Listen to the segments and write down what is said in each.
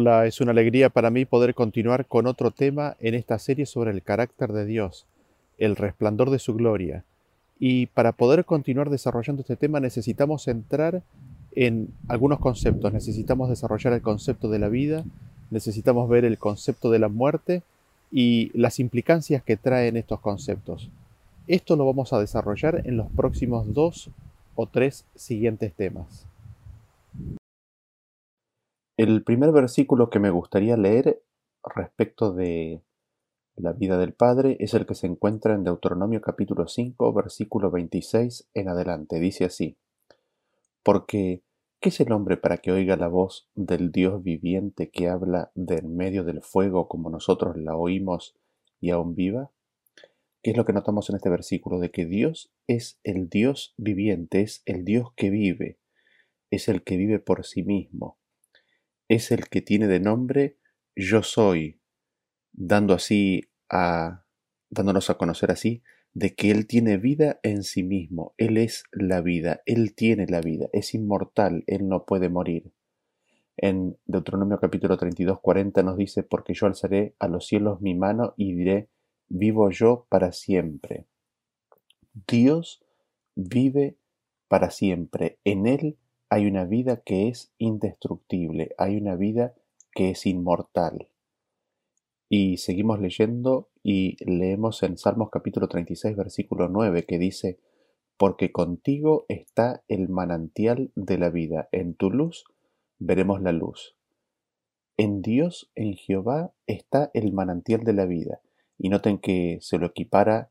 Hola, es una alegría para mí poder continuar con otro tema en esta serie sobre el carácter de Dios, el resplandor de su gloria. Y para poder continuar desarrollando este tema necesitamos entrar en algunos conceptos. Necesitamos desarrollar el concepto de la vida, necesitamos ver el concepto de la muerte y las implicancias que traen estos conceptos. Esto lo vamos a desarrollar en los próximos dos o tres siguientes temas. El primer versículo que me gustaría leer respecto de la vida del Padre es el que se encuentra en Deuteronomio capítulo 5, versículo 26 en adelante. Dice así, porque ¿qué es el hombre para que oiga la voz del Dios viviente que habla de en medio del fuego como nosotros la oímos y aún viva? ¿Qué es lo que notamos en este versículo? De que Dios es el Dios viviente, es el Dios que vive, es el que vive por sí mismo es el que tiene de nombre Yo soy, dando así a, dándonos a conocer así de que Él tiene vida en sí mismo, Él es la vida, Él tiene la vida, es inmortal, Él no puede morir. En Deuteronomio capítulo 32, 40 nos dice, porque yo alzaré a los cielos mi mano y diré, vivo yo para siempre. Dios vive para siempre, en Él hay una vida que es indestructible, hay una vida que es inmortal. Y seguimos leyendo y leemos en Salmos capítulo 36, versículo 9, que dice, Porque contigo está el manantial de la vida, en tu luz veremos la luz. En Dios, en Jehová, está el manantial de la vida. Y noten que se lo equipara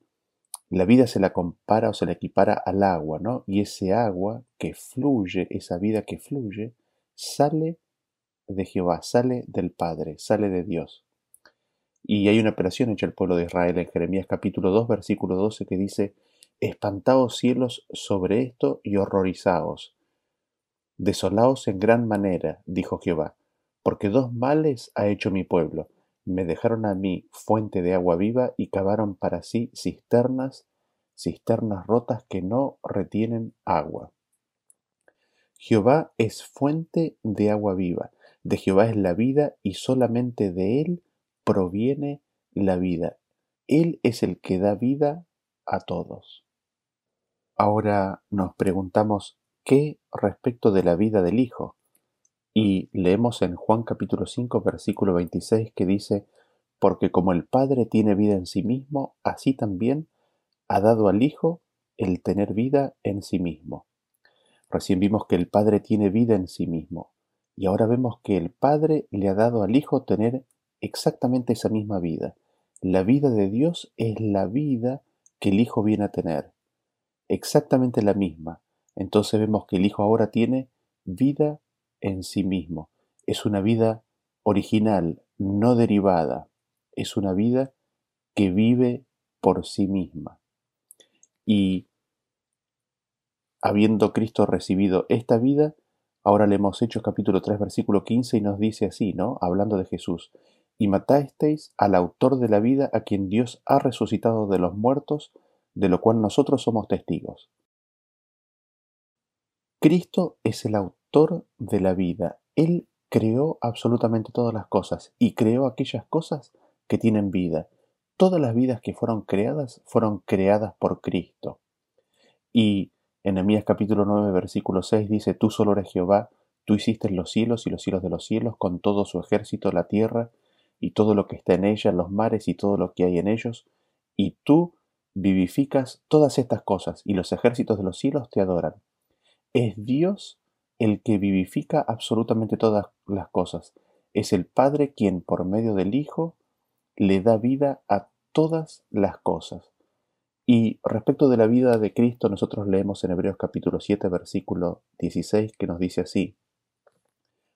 la vida se la compara o se la equipara al agua, ¿no? Y ese agua que fluye, esa vida que fluye, sale de Jehová, sale del Padre, sale de Dios. Y hay una operación hecha al pueblo de Israel en Jeremías capítulo 2, versículo 12, que dice, Espantaos cielos sobre esto y horrorizaos. Desolaos en gran manera, dijo Jehová, porque dos males ha hecho mi pueblo me dejaron a mí fuente de agua viva y cavaron para sí cisternas, cisternas rotas que no retienen agua. Jehová es fuente de agua viva, de Jehová es la vida y solamente de Él proviene la vida. Él es el que da vida a todos. Ahora nos preguntamos, ¿qué respecto de la vida del Hijo? Y leemos en Juan capítulo 5 versículo 26 que dice, porque como el Padre tiene vida en sí mismo, así también ha dado al Hijo el tener vida en sí mismo. Recién vimos que el Padre tiene vida en sí mismo, y ahora vemos que el Padre le ha dado al Hijo tener exactamente esa misma vida. La vida de Dios es la vida que el Hijo viene a tener, exactamente la misma. Entonces vemos que el Hijo ahora tiene vida en sí mismo. Es una vida original, no derivada. Es una vida que vive por sí misma. Y habiendo Cristo recibido esta vida, ahora le hemos hecho capítulo 3, versículo 15 y nos dice así, ¿no? Hablando de Jesús. Y matasteis al autor de la vida a quien Dios ha resucitado de los muertos, de lo cual nosotros somos testigos. Cristo es el autor de la vida. Él creó absolutamente todas las cosas y creó aquellas cosas que tienen vida. Todas las vidas que fueron creadas fueron creadas por Cristo. Y en Emías capítulo 9 versículo 6 dice, Tú solo eres Jehová, tú hiciste los cielos y los cielos de los cielos con todo su ejército, la tierra y todo lo que está en ella, los mares y todo lo que hay en ellos, y tú vivificas todas estas cosas y los ejércitos de los cielos te adoran. Es Dios el que vivifica absolutamente todas las cosas. Es el Padre quien por medio del Hijo le da vida a todas las cosas. Y respecto de la vida de Cristo, nosotros leemos en Hebreos capítulo 7, versículo 16, que nos dice así,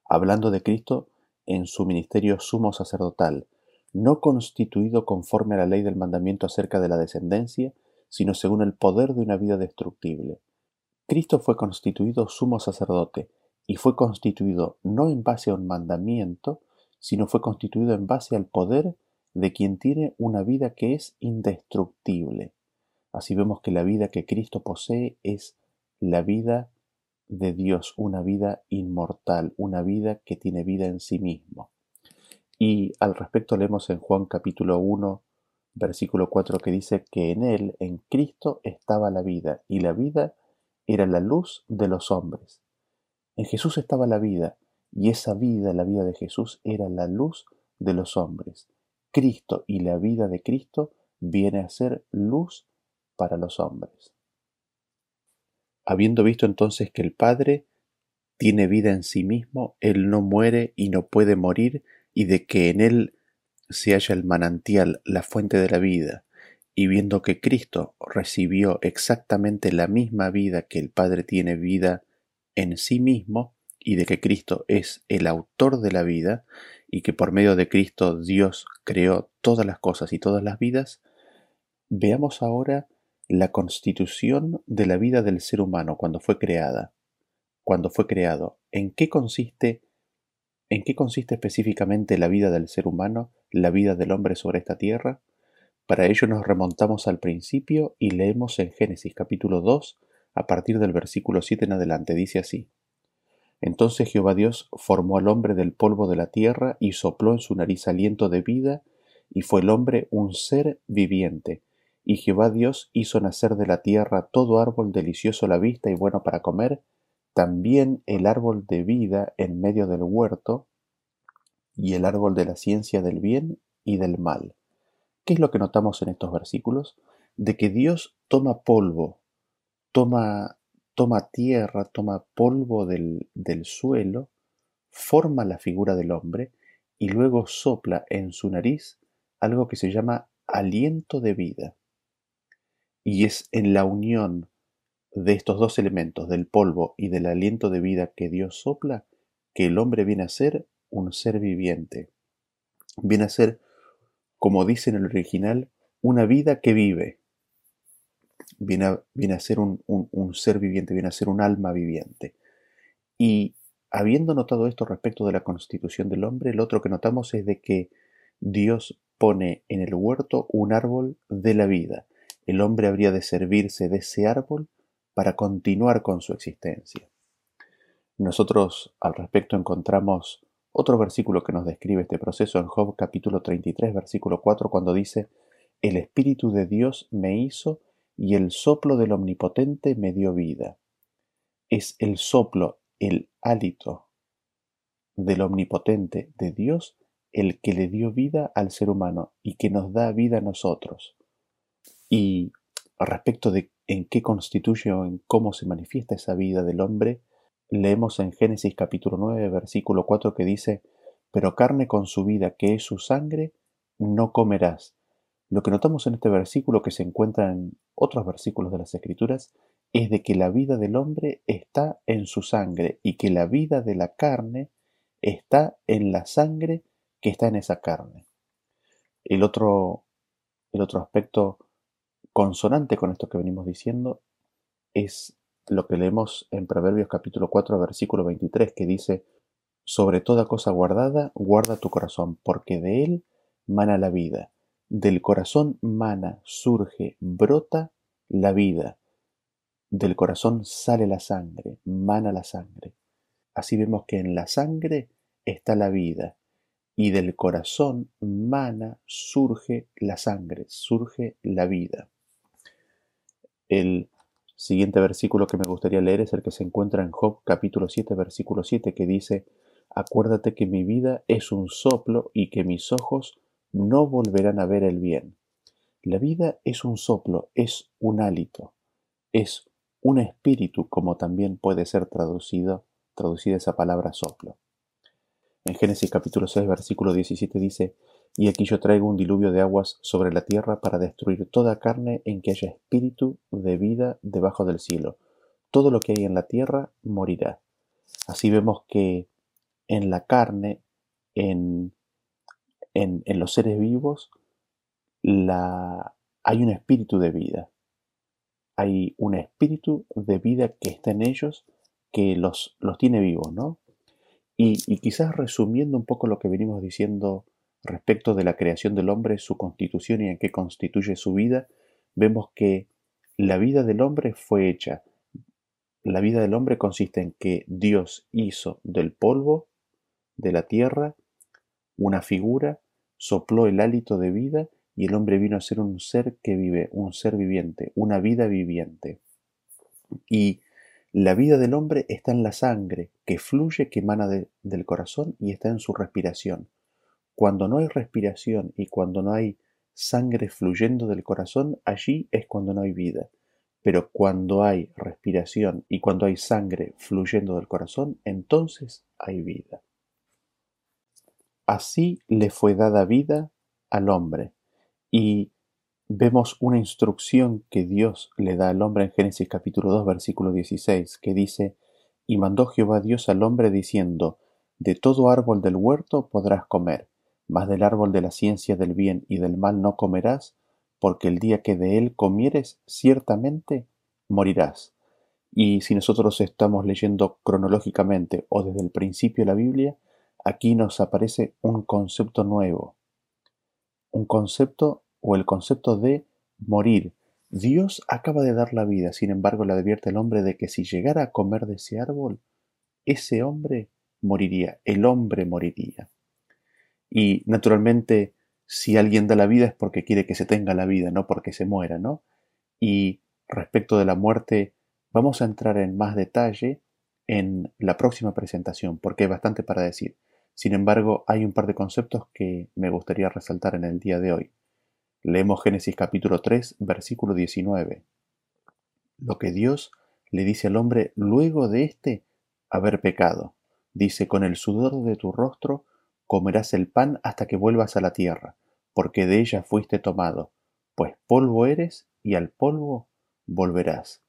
hablando de Cristo en su ministerio sumo sacerdotal, no constituido conforme a la ley del mandamiento acerca de la descendencia, sino según el poder de una vida destructible Cristo fue constituido sumo sacerdote y fue constituido no en base a un mandamiento, sino fue constituido en base al poder de quien tiene una vida que es indestructible. Así vemos que la vida que Cristo posee es la vida de Dios, una vida inmortal, una vida que tiene vida en sí mismo. Y al respecto leemos en Juan capítulo 1, versículo 4 que dice que en él, en Cristo, estaba la vida, y la vida era la luz de los hombres. En Jesús estaba la vida, y esa vida, la vida de Jesús, era la luz de los hombres. Cristo y la vida de Cristo viene a ser luz para los hombres. Habiendo visto entonces que el Padre tiene vida en sí mismo, Él no muere y no puede morir, y de que en Él se halla el manantial, la fuente de la vida, y viendo que Cristo recibió exactamente la misma vida que el Padre tiene vida en sí mismo, y de que Cristo es el autor de la vida, y que por medio de Cristo Dios creó todas las cosas y todas las vidas, veamos ahora la constitución de la vida del ser humano cuando fue creada, cuando fue creado, en qué consiste en qué consiste específicamente la vida del ser humano, la vida del hombre sobre esta tierra. Para ello nos remontamos al principio y leemos en Génesis capítulo 2 a partir del versículo 7 en adelante. Dice así. Entonces Jehová Dios formó al hombre del polvo de la tierra y sopló en su nariz aliento de vida, y fue el hombre un ser viviente. Y Jehová Dios hizo nacer de la tierra todo árbol delicioso a la vista y bueno para comer, también el árbol de vida en medio del huerto, y el árbol de la ciencia del bien y del mal. ¿Qué es lo que notamos en estos versículos? De que Dios toma polvo, toma, toma tierra, toma polvo del, del suelo, forma la figura del hombre y luego sopla en su nariz algo que se llama aliento de vida. Y es en la unión de estos dos elementos, del polvo y del aliento de vida que Dios sopla, que el hombre viene a ser un ser viviente. Viene a ser, como dice en el original, una vida que vive. Viene a, ser un, un ser viviente, viene a ser un alma viviente. Y habiendo notado esto respecto de la constitución del hombre, lo otro que notamos es de que Dios pone en el huerto un árbol de la vida. El hombre habría de servirse de ese árbol para continuar con su existencia. Nosotros al respecto encontramos otro versículo que nos describe este proceso en Job capítulo 33 versículo 4 cuando dice, El Espíritu de Dios me hizo y el soplo del Omnipotente me dio vida. Es el soplo, el hálito del Omnipotente de Dios el que le dio vida al ser humano y que nos da vida a nosotros. Y respecto de en qué constituye o en cómo se manifiesta esa vida del hombre, leemos en Génesis capítulo 9, versículo 4 que dice, pero carne con su vida, que es su sangre, no comerás. Lo que notamos en este versículo, que se encuentra en otros versículos de las Escrituras, es de que la vida del hombre está en su sangre y que la vida de la carne está en la sangre que está en esa carne. El otro, el otro aspecto consonante con esto que venimos diciendo es lo que leemos en Proverbios capítulo 4 versículo 23 que dice, sobre toda cosa guardada, guarda tu corazón, porque de él mana la vida. Del corazón mana, surge, brota la vida. Del corazón sale la sangre, mana la sangre. Así vemos que en la sangre está la vida y del corazón mana, surge la sangre, surge la vida. El siguiente versículo que me gustaría leer es el que se encuentra en Job capítulo 7 versículo 7 que dice, Acuérdate que mi vida es un soplo y que mis ojos no volverán a ver el bien. La vida es un soplo, es un hálito, es un espíritu, como también puede ser traducido, traducida esa palabra soplo. En Génesis capítulo 6 versículo 17 dice, y aquí yo traigo un diluvio de aguas sobre la tierra para destruir toda carne en que haya espíritu de vida debajo del cielo. Todo lo que hay en la tierra morirá. Así vemos que en la carne, en, en, en los seres vivos, la, hay un espíritu de vida. Hay un espíritu de vida que está en ellos que los, los tiene vivos, ¿no? Y, y quizás resumiendo un poco lo que venimos diciendo Respecto de la creación del hombre, su constitución y en qué constituye su vida, vemos que la vida del hombre fue hecha la vida del hombre consiste en que Dios hizo del polvo de la tierra una figura, sopló el hálito de vida y el hombre vino a ser un ser que vive, un ser viviente, una vida viviente. Y la vida del hombre está en la sangre, que fluye, que emana del corazón y está en su respiración. Cuando no hay respiración y cuando no hay sangre fluyendo del corazón, allí es cuando no hay vida. Pero cuando hay respiración y cuando hay sangre fluyendo del corazón, entonces hay vida. Así le fue dada vida al hombre. Y vemos una instrucción que Dios le da al hombre en Génesis capítulo 2 versículo 16, que dice, Y mandó Jehová Dios al hombre diciendo, De todo árbol del huerto podrás comer, mas del árbol de la ciencia del bien y del mal no comerás, porque el día que de él comieres, ciertamente morirás. Y si nosotros estamos leyendo cronológicamente o desde el principio de la Biblia, aquí nos aparece un concepto nuevo, un concepto o el concepto de morir. Dios acaba de dar la vida, sin embargo le advierte el hombre de que si llegara a comer de ese árbol, ese hombre moriría, el hombre moriría. Y naturalmente, si alguien da la vida es porque quiere que se tenga la vida, no porque se muera, ¿no? Y respecto de la muerte, vamos a entrar en más detalle en la próxima presentación, porque hay bastante para decir. Sin embargo, hay un par de conceptos que me gustaría resaltar en el día de hoy. Leemos Génesis capítulo 3, versículo 19. Lo que Dios le dice al hombre luego de éste haber pecado. Dice, con el sudor de tu rostro comerás el pan hasta que vuelvas a la tierra, porque de ella fuiste tomado, pues polvo eres y al polvo volverás.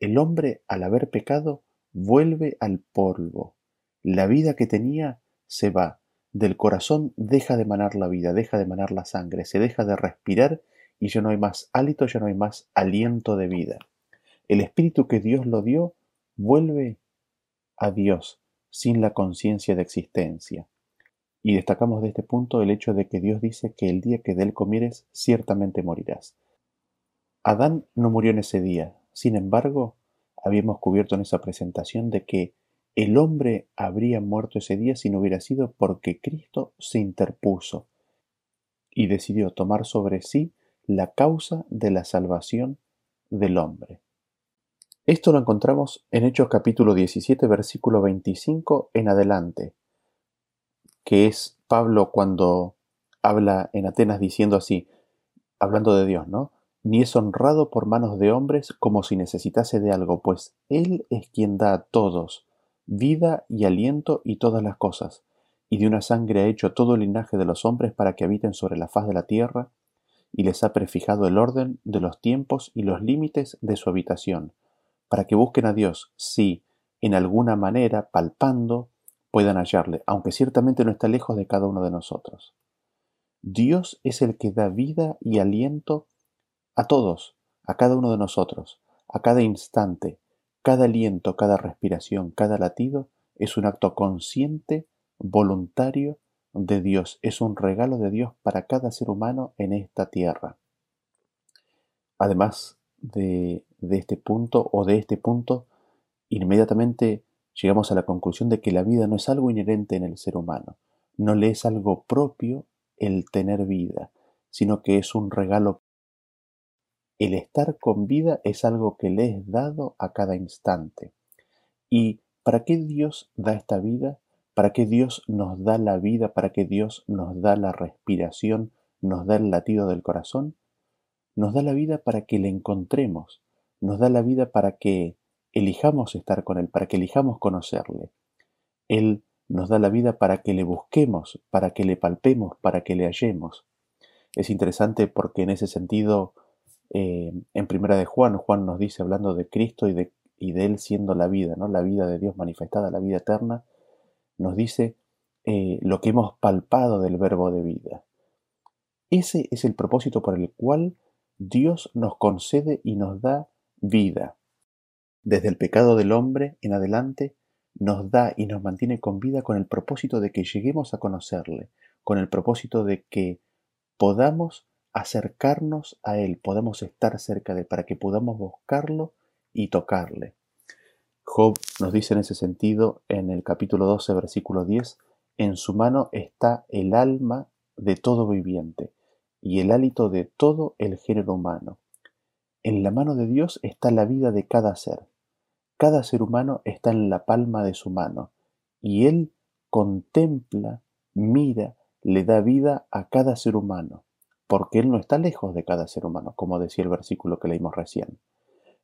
El hombre, al haber pecado, vuelve al polvo. La vida que tenía se va. Del corazón deja de manar la vida, deja de manar la sangre, se deja de respirar y ya no hay más hálito, ya no hay más aliento de vida. El espíritu que Dios lo dio vuelve a Dios sin la conciencia de existencia. Y destacamos de este punto el hecho de que Dios dice que el día que de él comieres, ciertamente morirás. Adán no murió en ese día, sin embargo, habíamos cubierto en esa presentación de que el hombre habría muerto ese día si no hubiera sido porque Cristo se interpuso y decidió tomar sobre sí la causa de la salvación del hombre. Esto lo encontramos en Hechos capítulo 17, versículo 25 en adelante, que es Pablo cuando habla en Atenas diciendo así, hablando de Dios, ¿no? Ni es honrado por manos de hombres como si necesitase de algo, pues Él es quien da a todos vida y aliento y todas las cosas, y de una sangre ha hecho todo el linaje de los hombres para que habiten sobre la faz de la tierra, y les ha prefijado el orden de los tiempos y los límites de su habitación, para que busquen a Dios, si, en alguna manera, palpando, puedan hallarle, aunque ciertamente no está lejos de cada uno de nosotros. Dios es el que da vida y aliento a todos, a cada uno de nosotros, a cada instante, cada aliento, cada respiración, cada latido es un acto consciente, voluntario de Dios, es un regalo de Dios para cada ser humano en esta tierra. Además de, de este punto o de este punto, inmediatamente llegamos a la conclusión de que la vida no es algo inherente en el ser humano, no le es algo propio el tener vida, sino que es un regalo. El estar con vida es algo que le es dado a cada instante. ¿Y para qué Dios da esta vida? ¿Para qué Dios nos da la vida? ¿Para qué Dios nos da la respiración? ¿Nos da el latido del corazón? Nos da la vida para que le encontremos. Nos da la vida para que elijamos estar con Él, para que elijamos conocerle. Él nos da la vida para que le busquemos, para que le palpemos, para que le hallemos. Es interesante porque en ese sentido, eh, en primera de Juan, Juan nos dice, hablando de Cristo y de, Él siendo la vida, ¿no? la vida de Dios manifestada, la vida eterna, nos dice eh, lo que hemos palpado del verbo de vida. Ese es el propósito por el cual Dios nos concede y nos da vida desde el pecado del hombre en adelante, nos da y nos mantiene con vida con el propósito de que lleguemos a conocerle, con el propósito de que podamos acercarnos a Él, podamos estar cerca de Él, para que podamos buscarlo y tocarle. Job nos dice en ese sentido en el capítulo 12, versículo 10, en su mano está el alma de todo viviente y el hálito de todo el género humano. En la mano de Dios está la vida de cada ser. Cada ser humano está en la palma de su mano y Él contempla, mira, le da vida a cada ser humano, porque Él no está lejos de cada ser humano, como decía el versículo que leímos recién.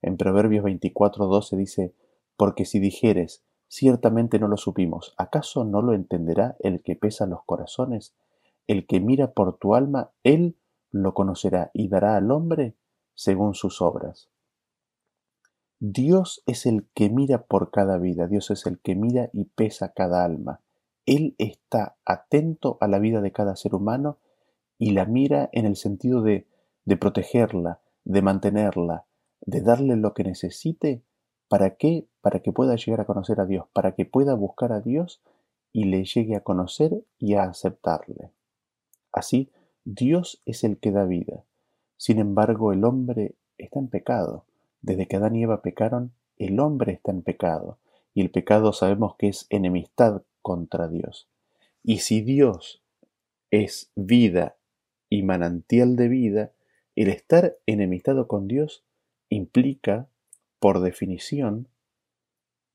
En Proverbios 24:12 dice, porque si dijeres, ciertamente no lo supimos, ¿acaso no lo entenderá el que pesa los corazones? El que mira por tu alma, Él lo conocerá y dará al hombre según sus obras. Dios es el que mira por cada vida, Dios es el que mira y pesa cada alma. Él está atento a la vida de cada ser humano y la mira en el sentido de, de protegerla, de mantenerla, de darle lo que necesite. ¿Para qué? Para que pueda llegar a conocer a Dios, para que pueda buscar a Dios y le llegue a conocer y a aceptarle. Así, Dios es el que da vida. Sin embargo, el hombre está en pecado. Desde que Adán y Eva pecaron, el hombre está en pecado, y el pecado sabemos que es enemistad contra Dios. Y si Dios es vida y manantial de vida, el estar enemistado con Dios implica, por definición,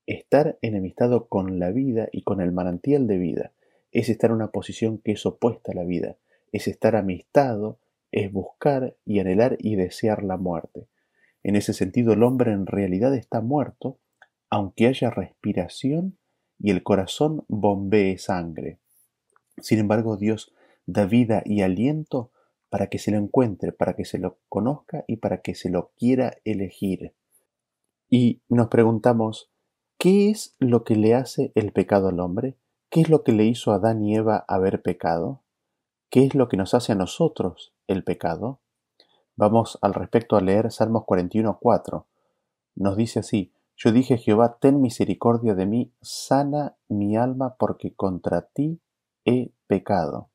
estar enemistado con la vida y con el manantial de vida. Es estar en una posición que es opuesta a la vida. Es estar amistado, es buscar y anhelar y desear la muerte. En ese sentido, el hombre en realidad está muerto, aunque haya respiración y el corazón bombee sangre. Sin embargo, Dios da vida y aliento para que se lo encuentre, para que se lo conozca y para que se lo quiera elegir. Y nos preguntamos, ¿qué es lo que le hace el pecado al hombre? ¿Qué es lo que le hizo a Adán y Eva haber pecado? ¿Qué es lo que nos hace a nosotros el pecado? Vamos al respecto a leer Salmos 41.4. Nos dice así, yo dije Jehová, ten misericordia de mí, sana mi alma porque contra ti he pecado.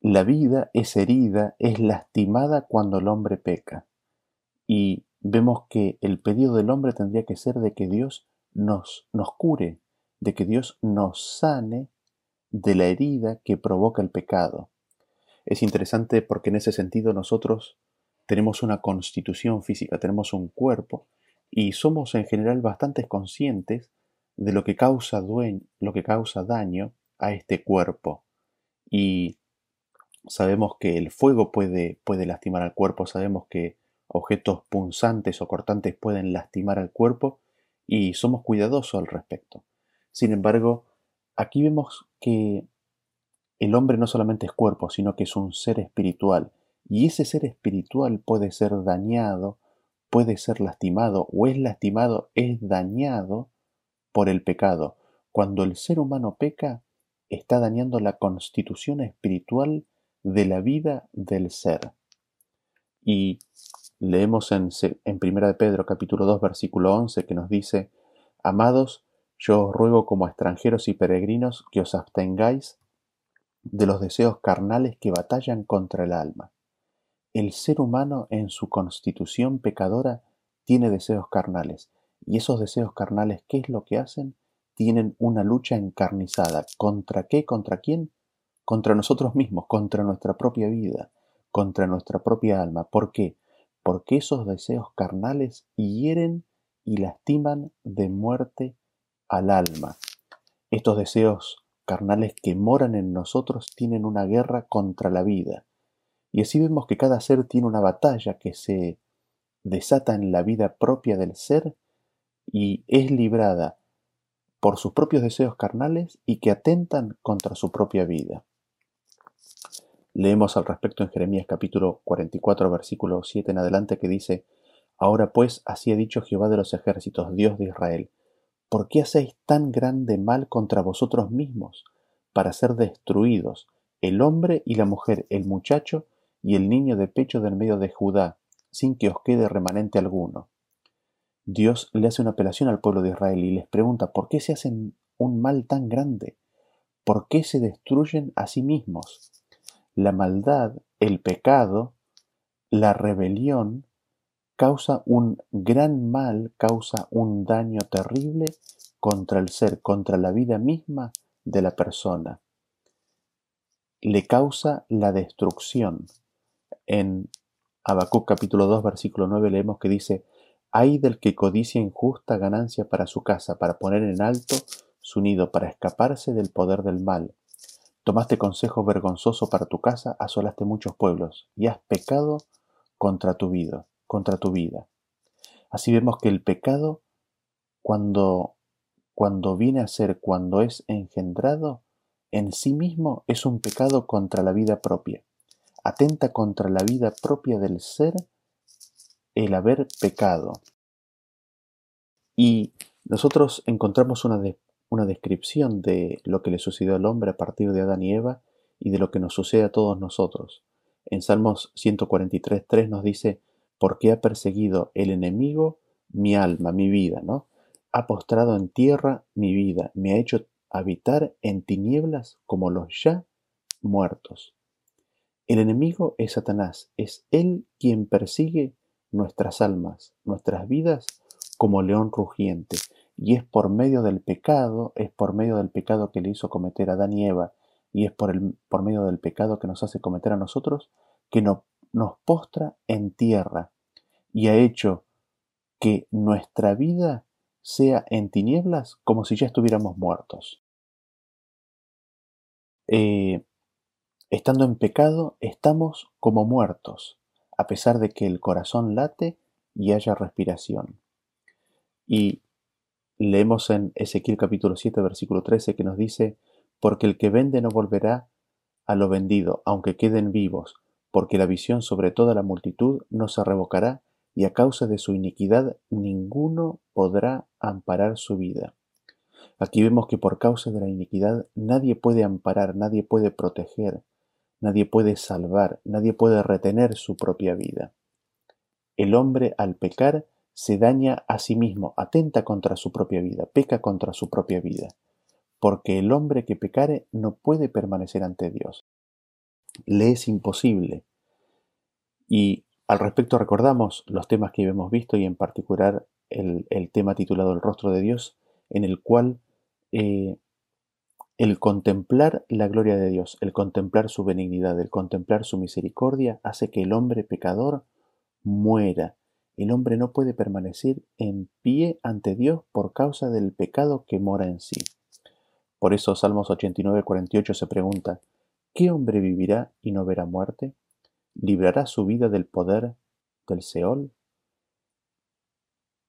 La vida es herida, es lastimada cuando el hombre peca. Y vemos que el pedido del hombre tendría que ser de que Dios nos, nos cure, de que Dios nos sane de la herida que provoca el pecado. Es interesante porque en ese sentido nosotros tenemos una constitución física, tenemos un cuerpo y somos en general bastante conscientes de lo que causa, lo que causa daño a este cuerpo. Y sabemos que el fuego puede, puede lastimar al cuerpo, sabemos que objetos punzantes o cortantes pueden lastimar al cuerpo y somos cuidadosos al respecto. Sin embargo, aquí vemos que el hombre no solamente es cuerpo, sino que es un ser espiritual, y ese ser espiritual puede ser dañado, puede ser lastimado, o es lastimado, es dañado por el pecado. Cuando el ser humano peca, está dañando la constitución espiritual de la vida del ser. Y leemos en, en 1 de Pedro capítulo 2 versículo 11 que nos dice, Amados, yo os ruego como extranjeros y peregrinos que os abstengáis de los deseos carnales que batallan contra el alma. El ser humano en su constitución pecadora tiene deseos carnales, y esos deseos carnales, ¿qué es lo que hacen? Tienen una lucha encarnizada. ¿Contra qué? ¿Contra quién? Contra nosotros mismos, contra nuestra propia vida, contra nuestra propia alma. ¿Por qué? Porque esos deseos carnales hieren y lastiman de muerte al alma. Estos deseos carnales que moran en nosotros tienen una guerra contra la vida. Y así vemos que cada ser tiene una batalla que se desata en la vida propia del ser y es librada por sus propios deseos carnales y que atentan contra su propia vida. Leemos al respecto en Jeremías capítulo 44 versículo 7 en adelante que dice, Ahora pues así ha dicho Jehová de los ejércitos, Dios de Israel, ¿Por qué hacéis tan grande mal contra vosotros mismos, para ser destruidos, el hombre y la mujer, el muchacho y el niño de pecho del medio de Judá, sin que os quede remanente alguno? Dios le hace una apelación al pueblo de Israel y les pregunta, ¿por qué se hacen un mal tan grande? ¿Por qué se destruyen a sí mismos? La maldad, el pecado, la rebelión causa un gran mal, causa un daño terrible contra el ser, contra la vida misma de la persona. Le causa la destrucción. En Habacuc capítulo 2 versículo 9 leemos que dice, hay del que codicia injusta ganancia para su casa, para poner en alto su nido, para escaparse del poder del mal. Tomaste consejo vergonzoso para tu casa, asolaste muchos pueblos, y has pecado contra tu vida, contra tu vida. Así vemos que el pecado, cuando, cuando viene a ser, cuando es engendrado, en sí mismo es un pecado contra la vida propia. Atenta contra la vida propia del ser el haber pecado. Y nosotros encontramos una, una descripción de lo que le sucedió al hombre a partir de Adán y Eva y de lo que nos sucede a todos nosotros. En Salmos 143.3 nos dice, porque ha perseguido el enemigo mi alma, mi vida, ¿no? Ha postrado en tierra mi vida, me ha hecho habitar en tinieblas como los ya muertos. El enemigo es Satanás, es él quien persigue nuestras almas, nuestras vidas, como león rugiente. Y es por medio del pecado, es por medio del pecado que le hizo cometer a Adán y Eva, y es por, el, por medio del pecado que nos hace cometer a nosotros, que no, nos postra en tierra y ha hecho que nuestra vida sea en tinieblas como si ya estuviéramos muertos. Eh, estando en pecado, estamos como muertos a pesar de que el corazón late y haya respiración. Y leemos en Ezequiel capítulo 7, versículo 13, que nos dice, porque el que vende no volverá a lo vendido, aunque queden vivos, porque la visión sobre toda la multitud no se revocará, y a causa de su iniquidad ninguno podrá amparar su vida. Aquí vemos que por causa de la iniquidad nadie puede amparar, nadie puede proteger, Nadie puede salvar, nadie puede retener su propia vida. El hombre al pecar se daña a sí mismo, atenta contra su propia vida, peca contra su propia vida, porque el hombre que pecare no puede permanecer ante Dios. Le es imposible. Y al respecto recordamos los temas que hemos visto y en particular el, tema titulado El rostro de Dios, en el cual eh, el contemplar la gloria de Dios, el contemplar su benignidad, el contemplar su misericordia, hace que el hombre pecador muera. El hombre no puede permanecer en pie ante Dios por causa del pecado que mora en sí. Por eso Salmos 89, 48 se pregunta, ¿qué hombre vivirá y no verá muerte? ¿Librará su vida del poder del Seol?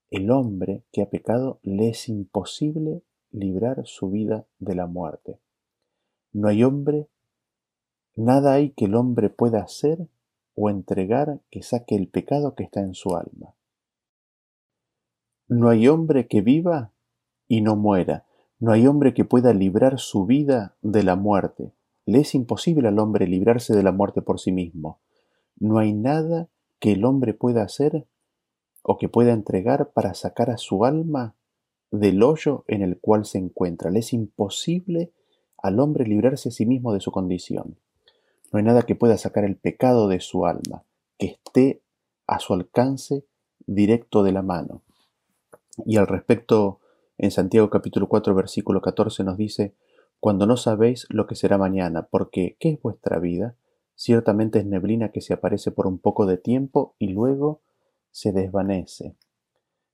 El hombre que ha pecado le es imposible librar su vida de la muerte. No hay hombre, nada hay que el hombre pueda hacer o entregar que saque el pecado que está en su alma. No hay hombre que viva y no muera. No hay hombre que pueda librar su vida de la muerte. Le es imposible al hombre librarse de la muerte por sí mismo. No hay nada que el hombre pueda hacer o que pueda entregar para sacar a su alma del hoyo en el cual se encuentra. Le es imposible al hombre librarse a sí mismo de su condición. No hay nada que pueda sacar el pecado de su alma, que esté a su alcance directo de la mano. Y al respecto, en Santiago capítulo 4 versículo 14 nos dice, cuando no sabéis lo que será mañana, porque ¿qué es vuestra vida? Ciertamente es neblina que se aparece por un poco de tiempo y luego se desvanece.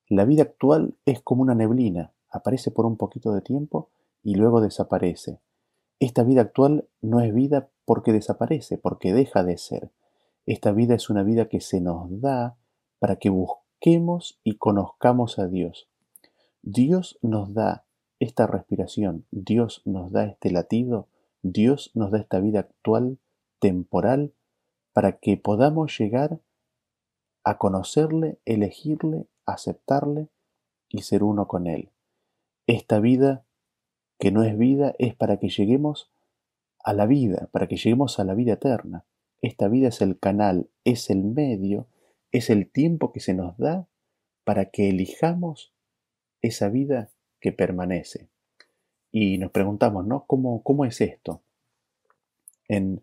La vida actual es como una neblina, aparece por un poquito de tiempo y luego desaparece. Esta vida actual no es vida porque desaparece, porque deja de ser. Esta vida es una vida que se nos da para que busquemos y conozcamos a Dios. Dios nos da esta respiración, Dios nos da este latido, Dios nos da esta vida actual, temporal, para que podamos llegar a conocerle, elegirle aceptarle y ser uno con Él. Esta vida que no es vida es para que lleguemos a la vida, para que lleguemos a la vida eterna. Esta vida es el canal, es el medio, es el tiempo que se nos da para que elijamos esa vida que permanece. Y nos preguntamos, ¿no? ¿Cómo, cómo es esto? En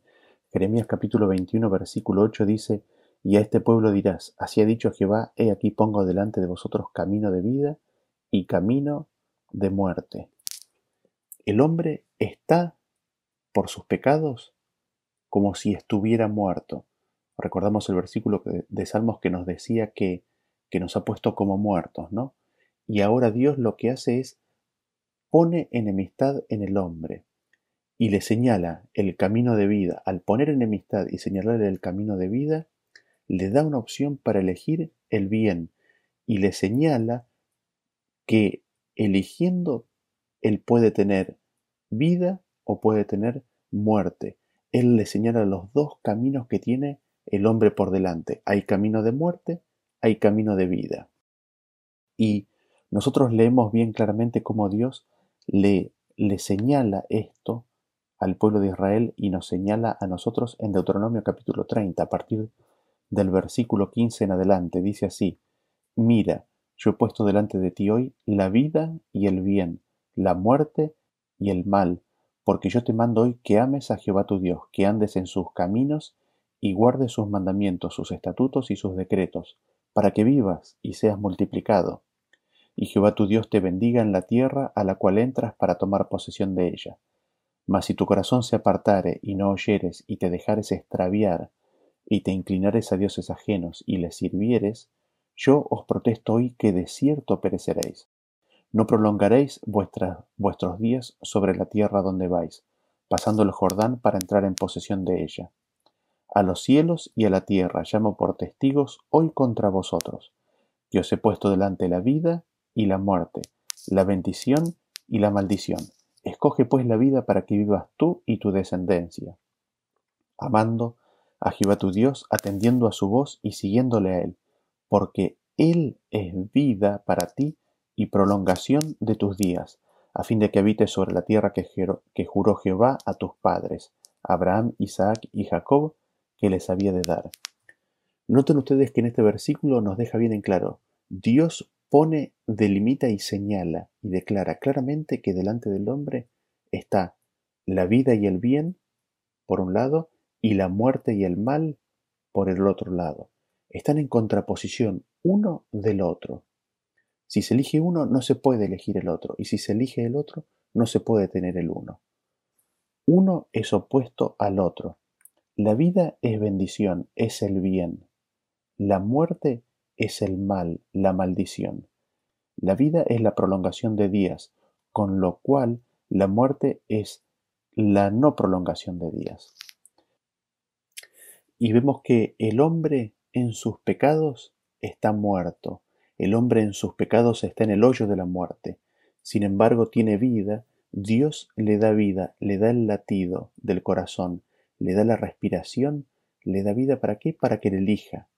Jeremías capítulo 21, versículo 8 dice, Y a este pueblo dirás, así ha dicho Jehová, he aquí pongo delante de vosotros camino de vida y camino de muerte. El hombre está, por sus pecados, como si estuviera muerto. Recordamos el versículo de Salmos que nos decía que, que nos ha puesto como muertos, ¿no? Y ahora Dios lo que hace es pone enemistad en el hombre y le señala el camino de vida. Al poner enemistad y señalarle el camino de vida, le da una opción para elegir el bien y le señala que eligiendo él puede tener vida o puede tener muerte. Él le señala los dos caminos que tiene el hombre por delante. Hay camino de muerte, hay camino de vida. Y nosotros leemos bien claramente cómo Dios le, le señala esto al pueblo de Israel y nos señala a nosotros en Deuteronomio capítulo 30, a partir del versículo 15 en adelante. Dice así, mira, yo he puesto delante de ti hoy la vida y el bien, la muerte y el mal, porque yo te mando hoy que ames a Jehová tu Dios, que andes en sus caminos y guardes sus mandamientos, sus estatutos y sus decretos, para que vivas y seas multiplicado y Jehová tu Dios te bendiga en la tierra a la cual entras para tomar posesión de ella. Mas si tu corazón se apartare y no oyeres y te dejares extraviar, y te inclinares a dioses ajenos y les sirvieres, yo os protesto hoy que de cierto pereceréis. No prolongaréis vuestros días sobre la tierra donde vais, pasando el Jordán para entrar en posesión de ella. A los cielos y a la tierra llamo por testigos hoy contra vosotros, que os he puesto delante la vida y la muerte, la bendición y la maldición. Escoge pues la vida para que vivas tú y tu descendencia, amando a Jehová tu Dios, atendiendo a su voz y siguiéndole a Él, porque Él es vida para ti y prolongación de tus días, a fin de que habites sobre la tierra que, que juró Jehová a tus padres, Abraham, Isaac y Jacob, que les había de dar. Noten ustedes que en este versículo nos deja bien en claro, Dios pone, delimita y señala y declara claramente que delante del hombre está la vida y el bien, por un lado, y la muerte y el mal, por el otro lado. Están en contraposición uno del otro. Si se elige uno, no se puede elegir el otro, y si se elige el otro, no se puede tener el uno. Uno es opuesto al otro. La vida es bendición, es el bien. La muerte es el mal, la maldición. La vida es la prolongación de días, con lo cual la muerte es la no prolongación de días. Y vemos que el hombre en sus pecados está muerto, el hombre en sus pecados está en el hoyo de la muerte. Sin embargo, tiene vida, Dios le da vida, le da el latido del corazón, le da la respiración, le da vida para qué? Para que le elija,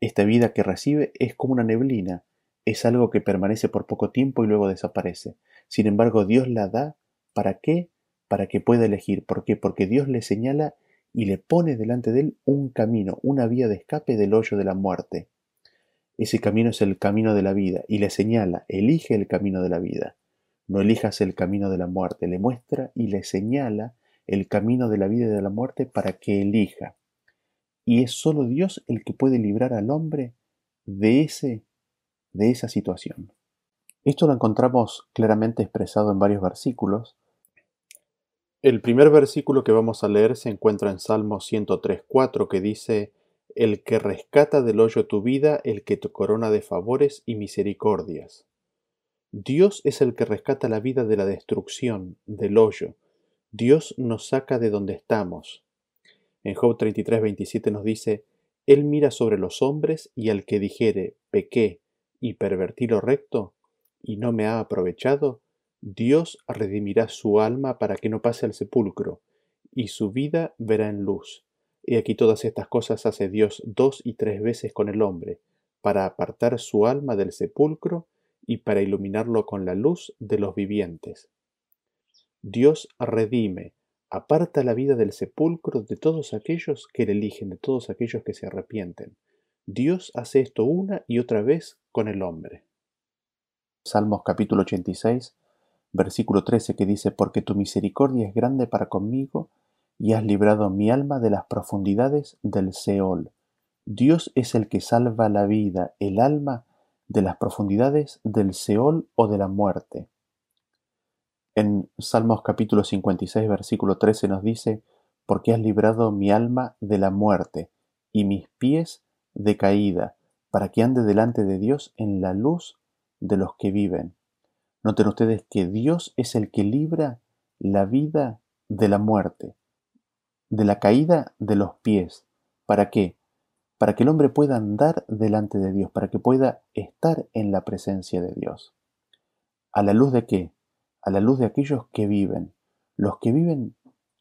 esta vida que recibe es como una neblina, es algo que permanece por poco tiempo y luego desaparece. Sin embargo, Dios la da, ¿para qué? Para que pueda elegir. ¿Por qué? Porque Dios le señala y le pone delante de él un camino, una vía de escape del hoyo de la muerte. Ese camino es el camino de la vida y le señala, elige el camino de la vida. No elijas el camino de la muerte, le muestra y le señala el camino de la vida y de la muerte para que elija y es solo Dios el que puede librar al hombre de, ese, de esa situación. Esto lo encontramos claramente expresado en varios versículos. El primer versículo que vamos a leer se encuentra en Salmo 103.4 que dice, El que rescata del hoyo tu vida, el que te corona de favores y misericordias. Dios es el que rescata la vida de la destrucción, del hoyo. Dios nos saca de donde estamos. En Job 33, 27 nos dice, Él mira sobre los hombres y al que dijere, pequé y pervertí lo recto, y no me ha aprovechado, Dios redimirá su alma para que no pase al sepulcro, y su vida verá en luz. Y aquí todas estas cosas hace Dios dos y tres veces con el hombre, para apartar su alma del sepulcro y para iluminarlo con la luz de los vivientes. Dios redime, aparta la vida del sepulcro de todos aquellos que le eligen, de todos aquellos que se arrepienten. Dios hace esto una y otra vez con el hombre. Salmos capítulo 86, versículo 13 que dice, Porque tu misericordia es grande para conmigo, y has librado mi alma de las profundidades del Seol. Dios es el que salva la vida, el alma, de las profundidades del Seol o de la muerte. En Salmos capítulo 56, versículo 13 nos dice, porque has librado mi alma de la muerte y mis pies de caída, para que ande delante de Dios en la luz de los que viven. Noten ustedes que Dios es el que libra la vida de la muerte, de la caída de los pies. ¿Para qué? para que el hombre pueda andar delante de Dios, para que pueda estar en la presencia de Dios. ¿A la luz de qué? A la luz de aquellos que viven. Los que viven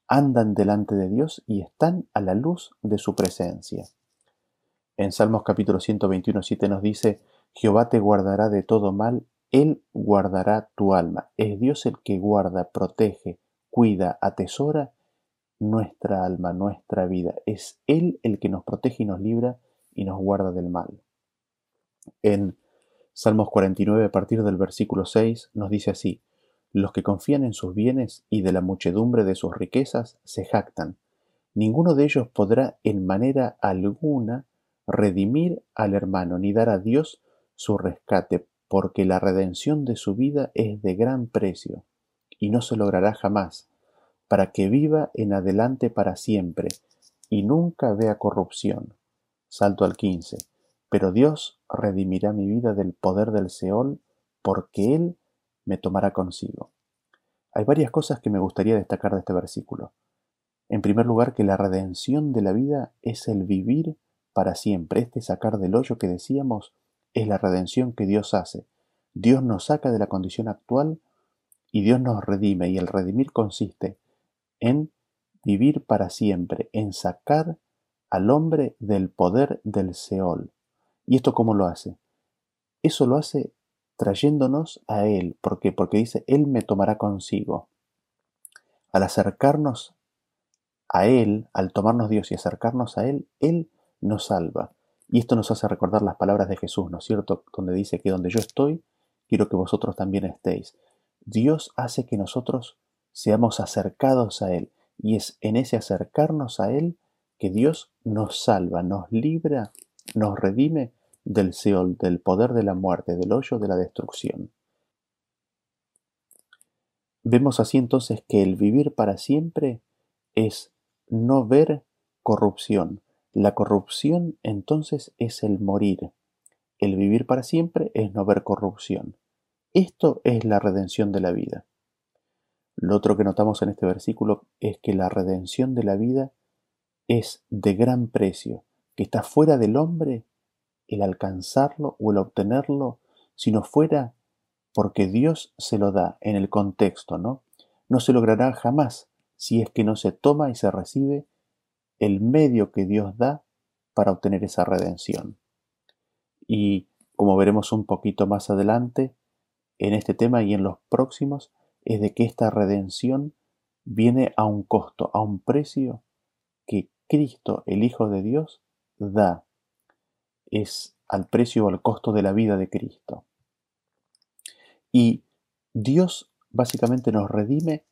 andan delante de Dios y están a la luz de su presencia. En Salmos capítulo 121, 7 nos dice, Jehová te guardará de todo mal, Él guardará tu alma. Es Dios el que guarda, protege, cuida, atesora nuestra alma, nuestra vida. Es Él el que nos protege y nos libra y nos guarda del mal. En Salmos 49, a partir del versículo 6, nos dice así, Los que confían en sus bienes y de la muchedumbre de sus riquezas se jactan. Ninguno de ellos podrá en manera alguna redimir al hermano, ni dar a Dios su rescate, porque la redención de su vida es de gran precio, y no se logrará jamás, para que viva en adelante para siempre y nunca vea corrupción. Salto al 15. Pero Dios redimirá mi vida del poder del Seol, porque Él me tomará consigo. Hay varias cosas que me gustaría destacar de este versículo. En primer lugar, que la redención de la vida es el vivir para siempre. Este sacar del hoyo que decíamos es la redención que Dios hace. Dios nos saca de la condición actual y Dios nos redime. Y el redimir consiste en vivir para siempre, en sacar al hombre del poder del Seol. ¿Y esto cómo lo hace? Eso lo hace trayéndonos a Él. ¿Por qué? Porque dice, Él me tomará consigo. Al acercarnos a Él, al tomarnos Dios y acercarnos a Él, Él nos salva. Y esto nos hace recordar las palabras de Jesús, ¿no es cierto? Donde dice que donde yo estoy, quiero que vosotros también estéis. Dios hace que nosotros seamos acercados a Él. Y es en ese acercarnos a Él que Dios nos salva, nos libra, nos redime del Seol, del poder de la muerte, del hoyo de la destrucción. Vemos así entonces que el vivir para siempre es no ver corrupción. La corrupción entonces es el morir. El vivir para siempre es no ver corrupción. Esto es la redención de la vida. Lo otro que notamos en este versículo es que la redención de la vida es de gran precio, que está fuera del hombre el alcanzarlo o el obtenerlo, sino fuera porque Dios se lo da en el contexto, ¿no? No se logrará jamás si es que no se toma y se recibe el medio que Dios da para obtener esa redención. Y como veremos un poquito más adelante, en este tema y en los próximos, es de que esta redención viene a un costo, a un precio que Cristo, el Hijo de Dios, da. Es al precio o al costo de la vida de Cristo. Y Dios básicamente nos redime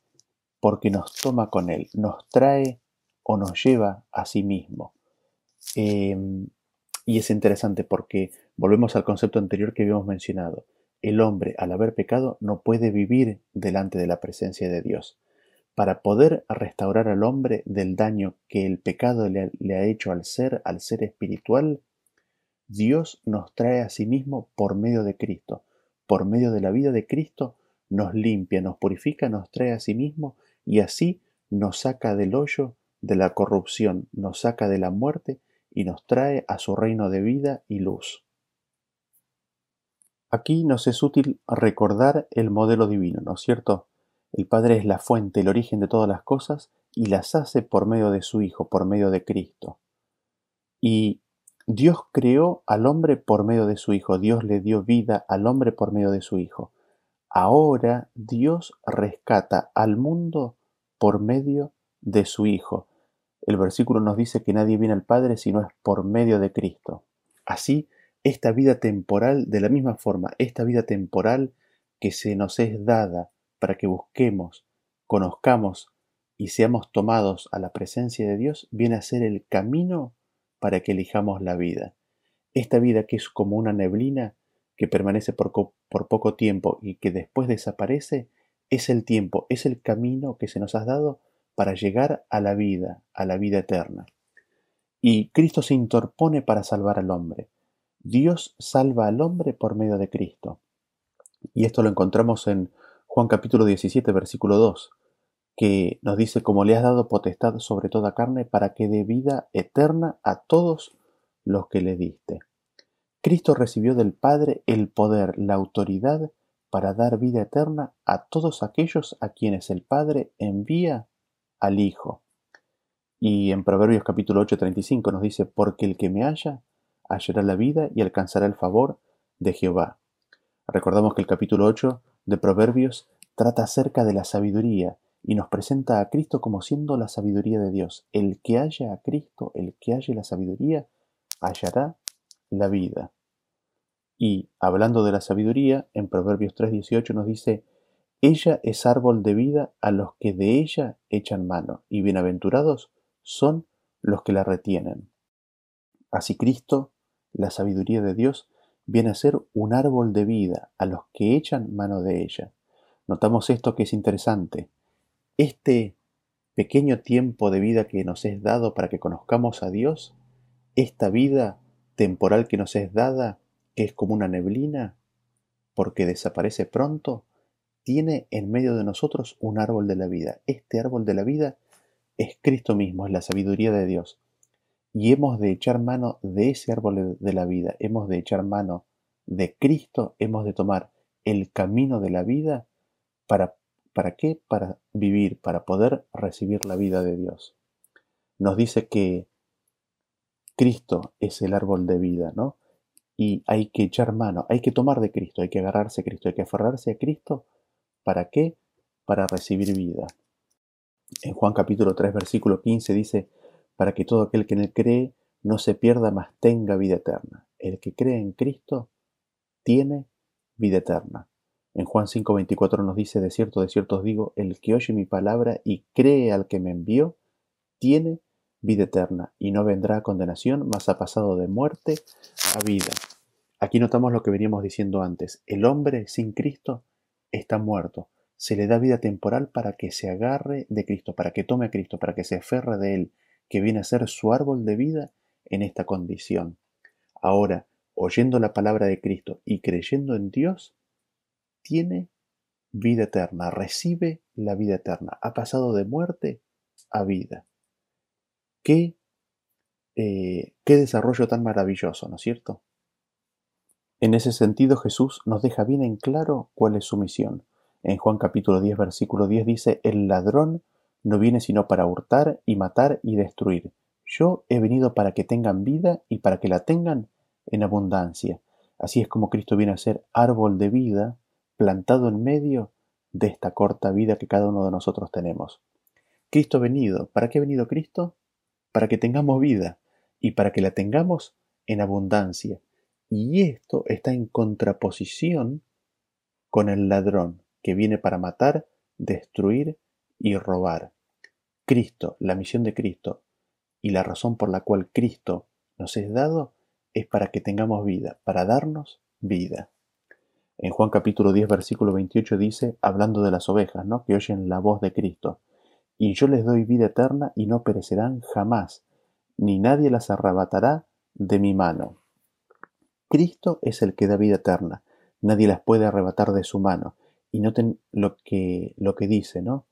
porque nos toma con Él, nos trae o nos lleva a sí mismo. Em, y es interesante porque volvemos al concepto anterior que habíamos mencionado el hombre, al haber pecado, no puede vivir delante de la presencia de Dios. Para poder restaurar al hombre del daño que el pecado le, ha hecho al ser, al ser espiritual, Dios nos trae a sí mismo por medio de Cristo. Por medio de la vida de Cristo nos limpia, nos purifica, nos trae a sí mismo y así nos saca del hoyo de la corrupción, nos saca de la muerte y nos trae a su reino de vida y luz. Aquí nos es útil recordar el modelo divino, ¿no es cierto? El Padre es la fuente, el origen de todas las cosas y las hace por medio de su Hijo, por medio de Cristo. Y Dios creó al hombre por medio de su Hijo, Dios le dio vida al hombre por medio de su Hijo. Ahora Dios rescata al mundo por medio de su Hijo. El versículo nos dice que nadie viene al Padre si no es por medio de Cristo. Así, esta vida temporal, de la misma forma, esta vida temporal que se nos es dada para que busquemos, conozcamos y seamos tomados a la presencia de Dios, viene a ser el camino para que elijamos la vida. Esta vida que es como una neblina que permanece por, poco tiempo y que después desaparece, es el tiempo, es el camino que se nos ha dado para llegar a la vida, a la vida eterna. Y Cristo se interpone para salvar al hombre. Dios salva al hombre por medio de Cristo. Y esto lo encontramos en Juan capítulo 17, versículo 2, que nos dice, como le has dado potestad sobre toda carne para que dé vida eterna a todos los que le diste. Cristo recibió del Padre el poder, la autoridad para dar vida eterna a todos aquellos a quienes el Padre envía al Hijo. Y en Proverbios capítulo 8, 35 nos dice, porque el que me halla, hallará la vida y alcanzará el favor de Jehová. Recordamos que el capítulo 8 de Proverbios trata acerca de la sabiduría y nos presenta a Cristo como siendo la sabiduría de Dios. El que haya a Cristo, el que haya la sabiduría, hallará la vida. Y hablando de la sabiduría, en Proverbios 3:18 nos dice, ella es árbol de vida a los que de ella echan mano, y bienaventurados son los que la retienen. Así Cristo, la sabiduría de Dios, viene a ser un árbol de vida a los que echan mano de ella. Notamos esto que es interesante. Este pequeño tiempo de vida que nos es dado para que conozcamos a Dios, esta vida temporal que nos es dada, que es como una neblina, porque desaparece pronto, tiene en medio de nosotros un árbol de la vida. Este árbol de la vida es Cristo mismo, es la sabiduría de Dios. Y hemos de echar mano de ese árbol de la vida, hemos de echar mano de Cristo, hemos de tomar el camino de la vida para ¿Para qué? Para vivir, para poder recibir la vida de Dios. Nos dice que Cristo es el árbol de vida, ¿no? Y hay que echar mano, hay que tomar de Cristo, hay que agarrarse a Cristo, hay que aferrarse a Cristo. ¿Para qué? Para recibir vida. En Juan capítulo 3, versículo 15 dice, para que todo aquel que en él cree no se pierda, mas tenga vida eterna. El que cree en Cristo tiene vida eterna. En Juan 5:24 nos dice, de cierto, de cierto os digo, el que oye mi palabra y cree al que me envió, tiene vida eterna y no vendrá a condenación, mas ha pasado de muerte a vida. Aquí notamos lo que veníamos diciendo antes. El hombre sin Cristo está muerto. Se le da vida temporal para que se agarre de Cristo, para que tome a Cristo, para que se aferre de Él, que viene a ser su árbol de vida en esta condición. Ahora, oyendo la palabra de Cristo y creyendo en Dios, tiene vida eterna, recibe la vida eterna, ha pasado de muerte a vida. Qué, eh, qué desarrollo tan maravilloso, ¿no es cierto? En ese sentido Jesús nos deja bien en claro cuál es su misión. En Juan capítulo 10, versículo 10 dice, el ladrón no viene sino para hurtar y matar y destruir. Yo he venido para que tengan vida y para que la tengan en abundancia. Así es como Cristo viene a ser árbol de vida plantado en medio de esta corta vida que cada uno de nosotros tenemos. Cristo venido. ¿Para qué ha venido Cristo? Para que tengamos vida y para que la tengamos en abundancia. Y esto está en contraposición con el ladrón que viene para matar, destruir y robar. Cristo, la misión de Cristo y la razón por la cual Cristo nos es dado es para que tengamos vida, para darnos vida. En Juan capítulo 10, versículo 28 dice, hablando de las ovejas, ¿no? Que oyen la voz de Cristo. Y yo les doy vida eterna y no perecerán jamás, ni nadie las arrebatará de mi mano. Cristo es el que da vida eterna. Nadie las puede arrebatar de su mano. Y noten lo que, lo que dice, ¿no?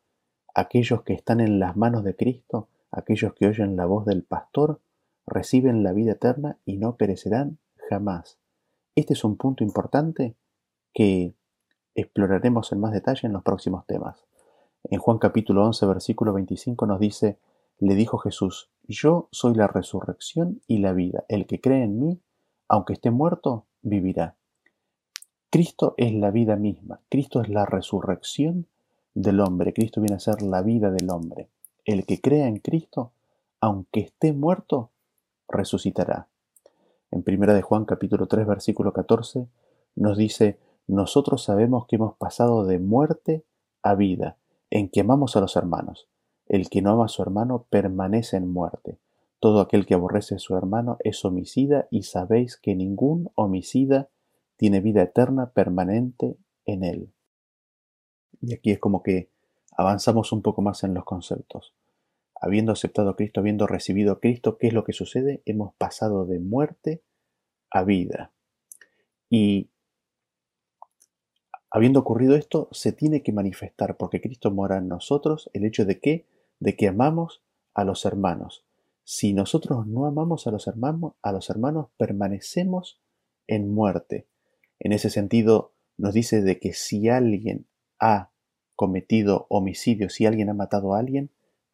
Aquellos que están en las manos de Cristo, aquellos que oyen la voz del pastor, reciben la vida eterna y no perecerán jamás. Este es un punto importante que exploraremos en más detalle en los próximos temas. En Juan capítulo 11, versículo 25 nos dice, le dijo Jesús, yo soy la resurrección y la vida. El que cree en mí, aunque esté muerto, vivirá. Cristo es la vida misma. Cristo es la resurrección del hombre. Cristo viene a ser la vida del hombre. El que crea en Cristo, aunque esté muerto, resucitará. En 1 de Juan capítulo 3 versículo 14 nos dice, nosotros sabemos que hemos pasado de muerte a vida, en que amamos a los hermanos. El que no ama a su hermano permanece en muerte. Todo aquel que aborrece a su hermano es homicida y sabéis que ningún homicida tiene vida eterna permanente en él. Y aquí es como que avanzamos un poco más en los conceptos. Habiendo aceptado Cristo, habiendo recibido Cristo, ¿qué es lo que sucede? Hemos pasado de muerte a vida. Y habiendo ocurrido esto, se tiene que manifestar, porque Cristo mora en nosotros, el hecho de que, de que amamos a los hermanos. Si nosotros no amamos a los hermanos, a los hermanos permanecemos en muerte. En ese sentido, nos dice de que si alguien ha cometido homicidio, si alguien ha matado a alguien,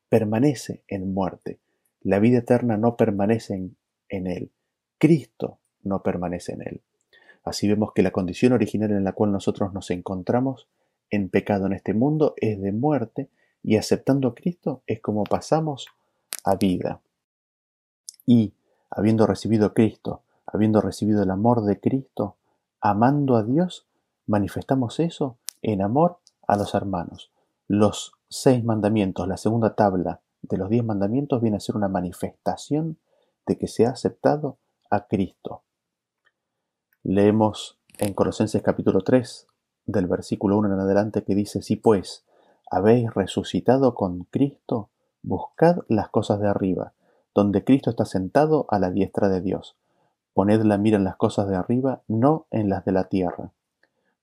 permanece en muerte. La vida eterna no permanece en, en él. Cristo no permanece en él. Así vemos que la condición original en la cual nosotros nos encontramos en pecado en este mundo es de muerte y aceptando a Cristo es como pasamos a vida. Y habiendo recibido a Cristo, habiendo recibido el amor de Cristo, amando a Dios, manifestamos eso en amor a los hermanos. Los seis mandamientos, la segunda tabla de los diez mandamientos viene a ser una manifestación de que se ha aceptado a Cristo. Leemos en Colosenses capítulo 3, del versículo 1 en adelante, que dice, si pues habéis resucitado con Cristo, buscad las cosas de arriba, donde Cristo está sentado a la diestra de Dios. Poned la mira en las cosas de arriba, no en las de la tierra,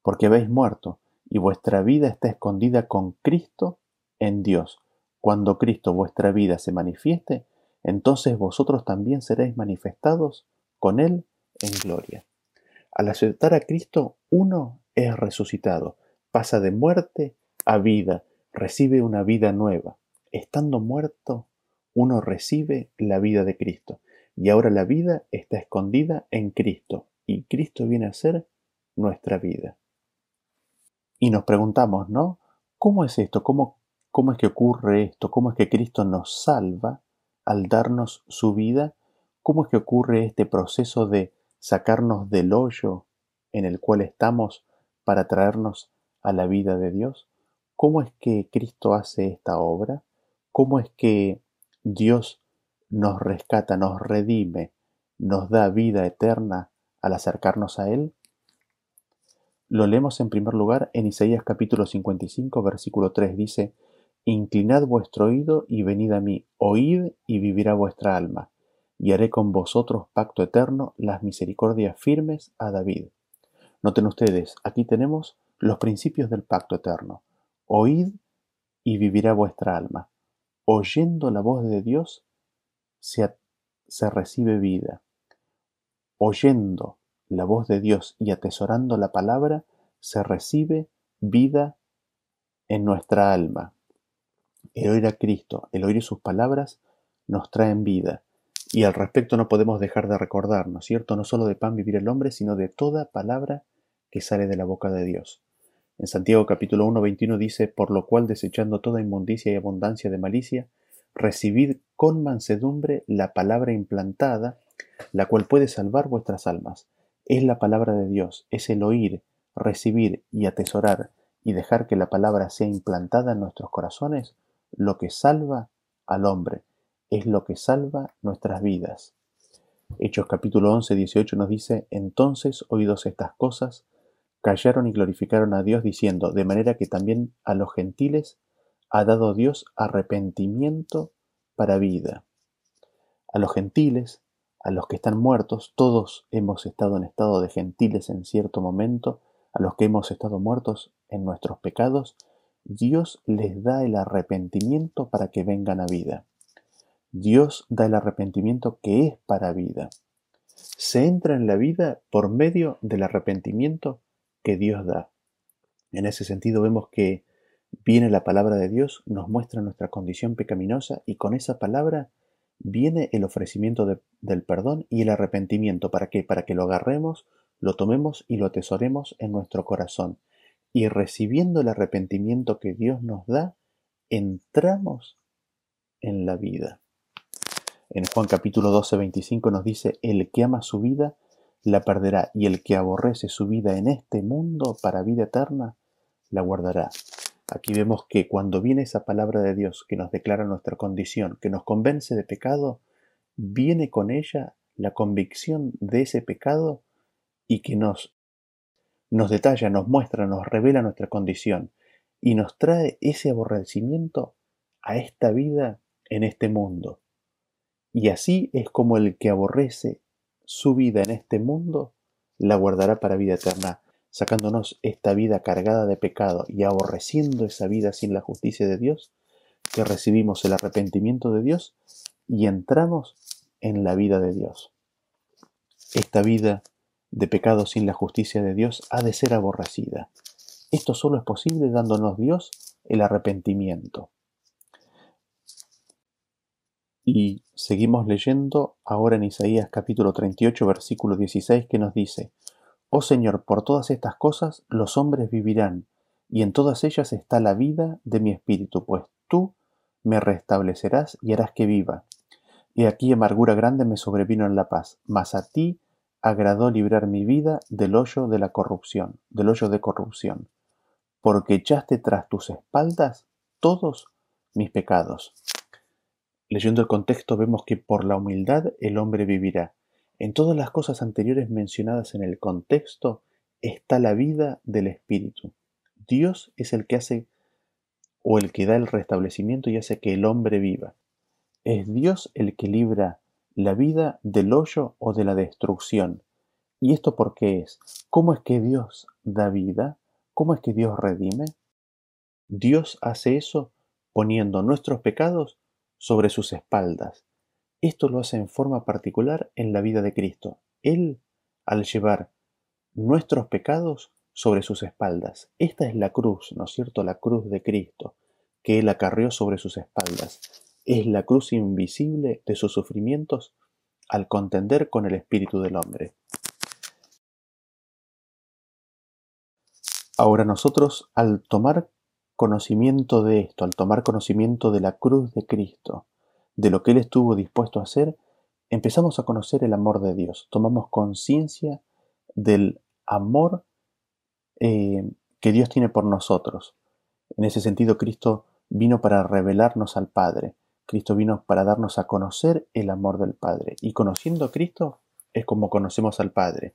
porque habéis muerto, y vuestra vida está escondida con Cristo en Dios. Cuando Cristo vuestra vida se manifieste, entonces vosotros también seréis manifestados con Él en gloria. Al aceptar a Cristo, uno es resucitado, pasa de muerte a vida, recibe una vida nueva. Estando muerto, uno recibe la vida de Cristo. Y ahora la vida está escondida en Cristo. Y Cristo viene a ser nuestra vida. Y nos preguntamos, ¿no? ¿Cómo es esto? ¿Cómo, ¿Cómo es que ocurre esto? ¿Cómo es que Cristo nos salva al darnos su vida? ¿Cómo es que ocurre este proceso de sacarnos del hoyo en el cual estamos para traernos a la vida de Dios? ¿Cómo es que Cristo hace esta obra? ¿Cómo es que Dios nos rescata, nos redime, nos da vida eterna al acercarnos a Él? Lo leemos en primer lugar en Isaías capítulo 55, versículo 3. Dice, Inclinad vuestro oído y venid a mí, oíd y vivirá vuestra alma y haré con vosotros pacto eterno, las misericordias firmes a David. Noten ustedes, aquí tenemos los principios del pacto eterno. Oíd y vivirá vuestra alma. Oyendo la voz de Dios se, se recibe vida. Oyendo la voz de Dios y atesorando la palabra, se recibe vida en nuestra alma. El oír a Cristo, el oír sus palabras, nos traen vida. Y al respecto no podemos dejar de recordar, ¿no es cierto? No solo de pan vivir el hombre, sino de toda palabra que sale de la boca de Dios. En Santiago capítulo 1, 21 dice, por lo cual desechando toda inmundicia y abundancia de malicia, recibid con mansedumbre la palabra implantada, la cual puede salvar vuestras almas. Es la palabra de Dios, es el oír, recibir y atesorar y dejar que la palabra sea implantada en nuestros corazones lo que salva al hombre es lo que salva nuestras vidas. Hechos capítulo 11, 18 nos dice, entonces, oídos estas cosas, callaron y glorificaron a Dios diciendo, de manera que también a los gentiles ha dado Dios arrepentimiento para vida. A los gentiles, a los que están muertos, todos hemos estado en estado de gentiles en cierto momento, a los que hemos estado muertos en nuestros pecados, Dios les da el arrepentimiento para que vengan a vida. Dios da el arrepentimiento que es para vida. Se entra en la vida por medio del arrepentimiento que Dios da. En ese sentido vemos que viene la palabra de Dios, nos muestra nuestra condición pecaminosa y con esa palabra viene el ofrecimiento del perdón y el arrepentimiento. ¿Para qué? Para que lo agarremos, lo tomemos y lo atesoremos en nuestro corazón. Y recibiendo el arrepentimiento que Dios nos da, entramos en la vida. En Juan capítulo 12, 25 nos dice, el que ama su vida, la perderá, y el que aborrece su vida en este mundo para vida eterna, la guardará. Aquí vemos que cuando viene esa palabra de Dios que nos declara nuestra condición, que nos convence de pecado, viene con ella la convicción de ese pecado y que nos, nos detalla, nos muestra, nos revela nuestra condición y nos trae ese aborrecimiento a esta vida en este mundo. Y así es como el que aborrece su vida en este mundo, la guardará para vida eterna, sacándonos esta vida cargada de pecado y aborreciendo esa vida sin la justicia de Dios, que recibimos el arrepentimiento de Dios y entramos en la vida de Dios. Esta vida de pecado sin la justicia de Dios ha de ser aborrecida. Esto solo es posible dándonos Dios el arrepentimiento. Y seguimos leyendo ahora en Isaías capítulo 38 versículo 16 que nos dice, Oh Señor, por todas estas cosas los hombres vivirán, y en todas ellas está la vida de mi espíritu, pues tú me restablecerás y harás que viva. Y aquí amargura grande me sobrevino en la paz, mas a ti agradó librar mi vida del hoyo de la corrupción, del hoyo de corrupción, porque echaste tras tus espaldas todos mis pecados. Leyendo el contexto vemos que por la humildad el hombre vivirá. En todas las cosas anteriores mencionadas en el contexto está la vida del Espíritu. Dios es el que hace o el que da el restablecimiento y hace que el hombre viva. Es Dios el que libra la vida del hoyo o de la destrucción. ¿Y esto por qué es? ¿Cómo es que Dios da vida? ¿Cómo es que Dios redime? Dios hace eso poniendo nuestros pecados sobre sus espaldas. Esto lo hace en forma particular en la vida de Cristo. Él, al llevar nuestros pecados sobre sus espaldas. Esta es la cruz, ¿no es cierto? La cruz de Cristo, que Él acarreó sobre sus espaldas. Es la cruz invisible de sus sufrimientos al contender con el espíritu del hombre. Ahora nosotros, al tomar conocimiento de esto, al tomar conocimiento de la cruz de Cristo, de lo que Él estuvo dispuesto a hacer, empezamos a conocer el amor de Dios, tomamos conciencia del amor eh, que Dios tiene por nosotros. En ese sentido, Cristo vino para revelarnos al Padre, Cristo vino para darnos a conocer el amor del Padre, y conociendo a Cristo es como conocemos al Padre.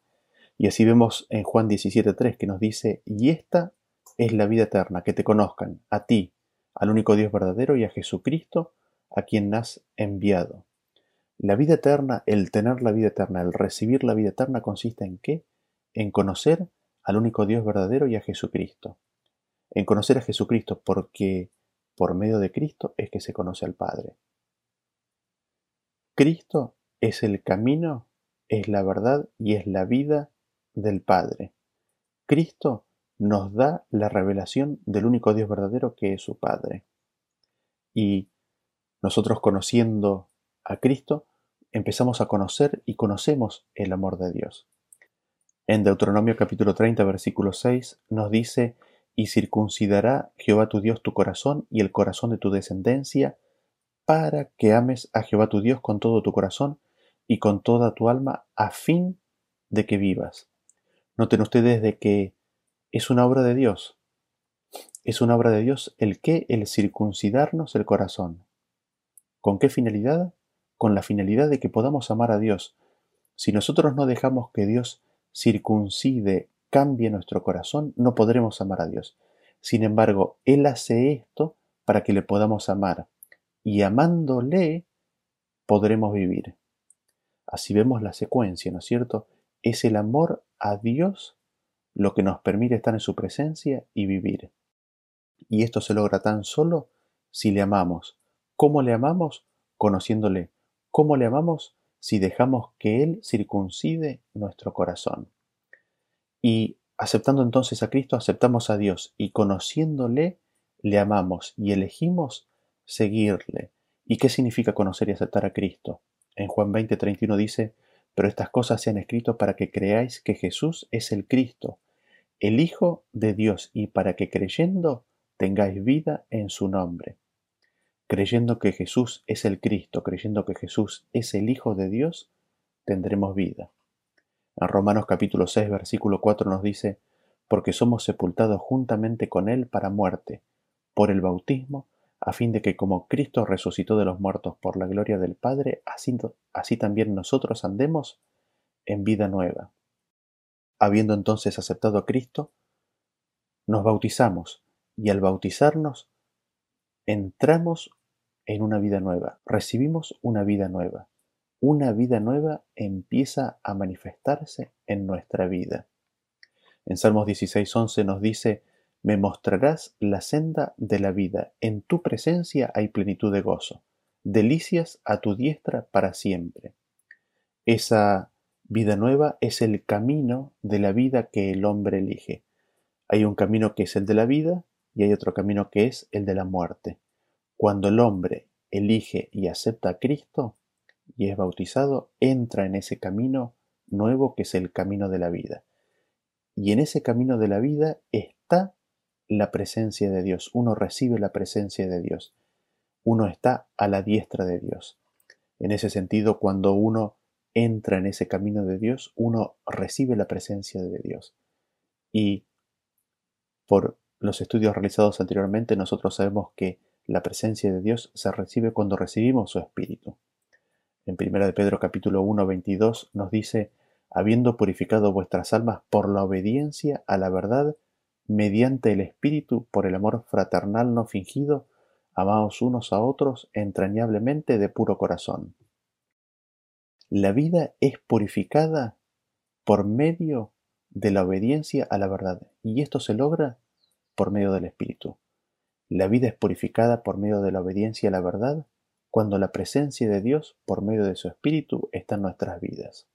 Y así vemos en Juan 17.3 que nos dice, y esta es la vida eterna, que te conozcan, a ti, al único Dios verdadero y a Jesucristo, a quien has enviado. La vida eterna, el tener la vida eterna, el recibir la vida eterna consiste en qué? En conocer al único Dios verdadero y a Jesucristo. En conocer a Jesucristo porque por medio de Cristo es que se conoce al Padre. Cristo es el camino, es la verdad y es la vida del Padre. Cristo nos da la revelación del único Dios verdadero que es su Padre. Y nosotros conociendo a Cristo, empezamos a conocer y conocemos el amor de Dios. En Deuteronomio capítulo 30, versículo 6 nos dice, y circuncidará Jehová tu Dios tu corazón y el corazón de tu descendencia, para que ames a Jehová tu Dios con todo tu corazón y con toda tu alma, a fin de que vivas. Noten ustedes de que es una obra de Dios. Es una obra de Dios el que, el circuncidarnos el corazón. ¿Con qué finalidad? Con la finalidad de que podamos amar a Dios. Si nosotros no dejamos que Dios circuncide, cambie nuestro corazón, no podremos amar a Dios. Sin embargo, Él hace esto para que le podamos amar. Y amándole, podremos vivir. Así vemos la secuencia, ¿no es cierto? Es el amor a Dios lo que nos permite estar en su presencia y vivir. Y esto se logra tan solo si le amamos. ¿Cómo le amamos? Conociéndole. ¿Cómo le amamos? Si dejamos que Él circuncide nuestro corazón. Y aceptando entonces a Cristo, aceptamos a Dios y conociéndole, le amamos y elegimos seguirle. ¿Y qué significa conocer y aceptar a Cristo? En Juan 20:31 dice, pero estas cosas se han escrito para que creáis que Jesús es el Cristo, el Hijo de Dios, y para que creyendo tengáis vida en su nombre. Creyendo que Jesús es el Cristo, creyendo que Jesús es el Hijo de Dios, tendremos vida. En Romanos capítulo 6, versículo 4 nos dice, porque somos sepultados juntamente con Él para muerte, por el bautismo, a fin de que como Cristo resucitó de los muertos por la gloria del Padre, así, así también nosotros andemos en vida nueva. Habiendo entonces aceptado a Cristo, nos bautizamos y al bautizarnos entramos en una vida nueva, recibimos una vida nueva. Una vida nueva empieza a manifestarse en nuestra vida. En Salmos 16:11 nos dice, me mostrarás la senda de la vida. En tu presencia hay plenitud de gozo. Delicias a tu diestra para siempre. Esa vida nueva es el camino de la vida que el hombre elige. Hay un camino que es el de la vida y hay otro camino que es el de la muerte. Cuando el hombre elige y acepta a Cristo y es bautizado, entra en ese camino nuevo que es el camino de la vida. Y en ese camino de la vida está la presencia de Dios, uno recibe la presencia de Dios, uno está a la diestra de Dios. En ese sentido, cuando uno entra en ese camino de Dios, uno recibe la presencia de Dios. Y por los estudios realizados anteriormente, nosotros sabemos que la presencia de Dios se recibe cuando recibimos su Espíritu. En 1 de Pedro capítulo 1, 22 nos dice, habiendo purificado vuestras almas por la obediencia a la verdad, mediante el Espíritu, por el amor fraternal no fingido, amaos unos a otros entrañablemente de puro corazón. La vida es purificada por medio de la obediencia a la verdad, y esto se logra por medio del Espíritu. La vida es purificada por medio de la obediencia a la verdad cuando la presencia de Dios, por medio de su Espíritu, está en nuestras vidas.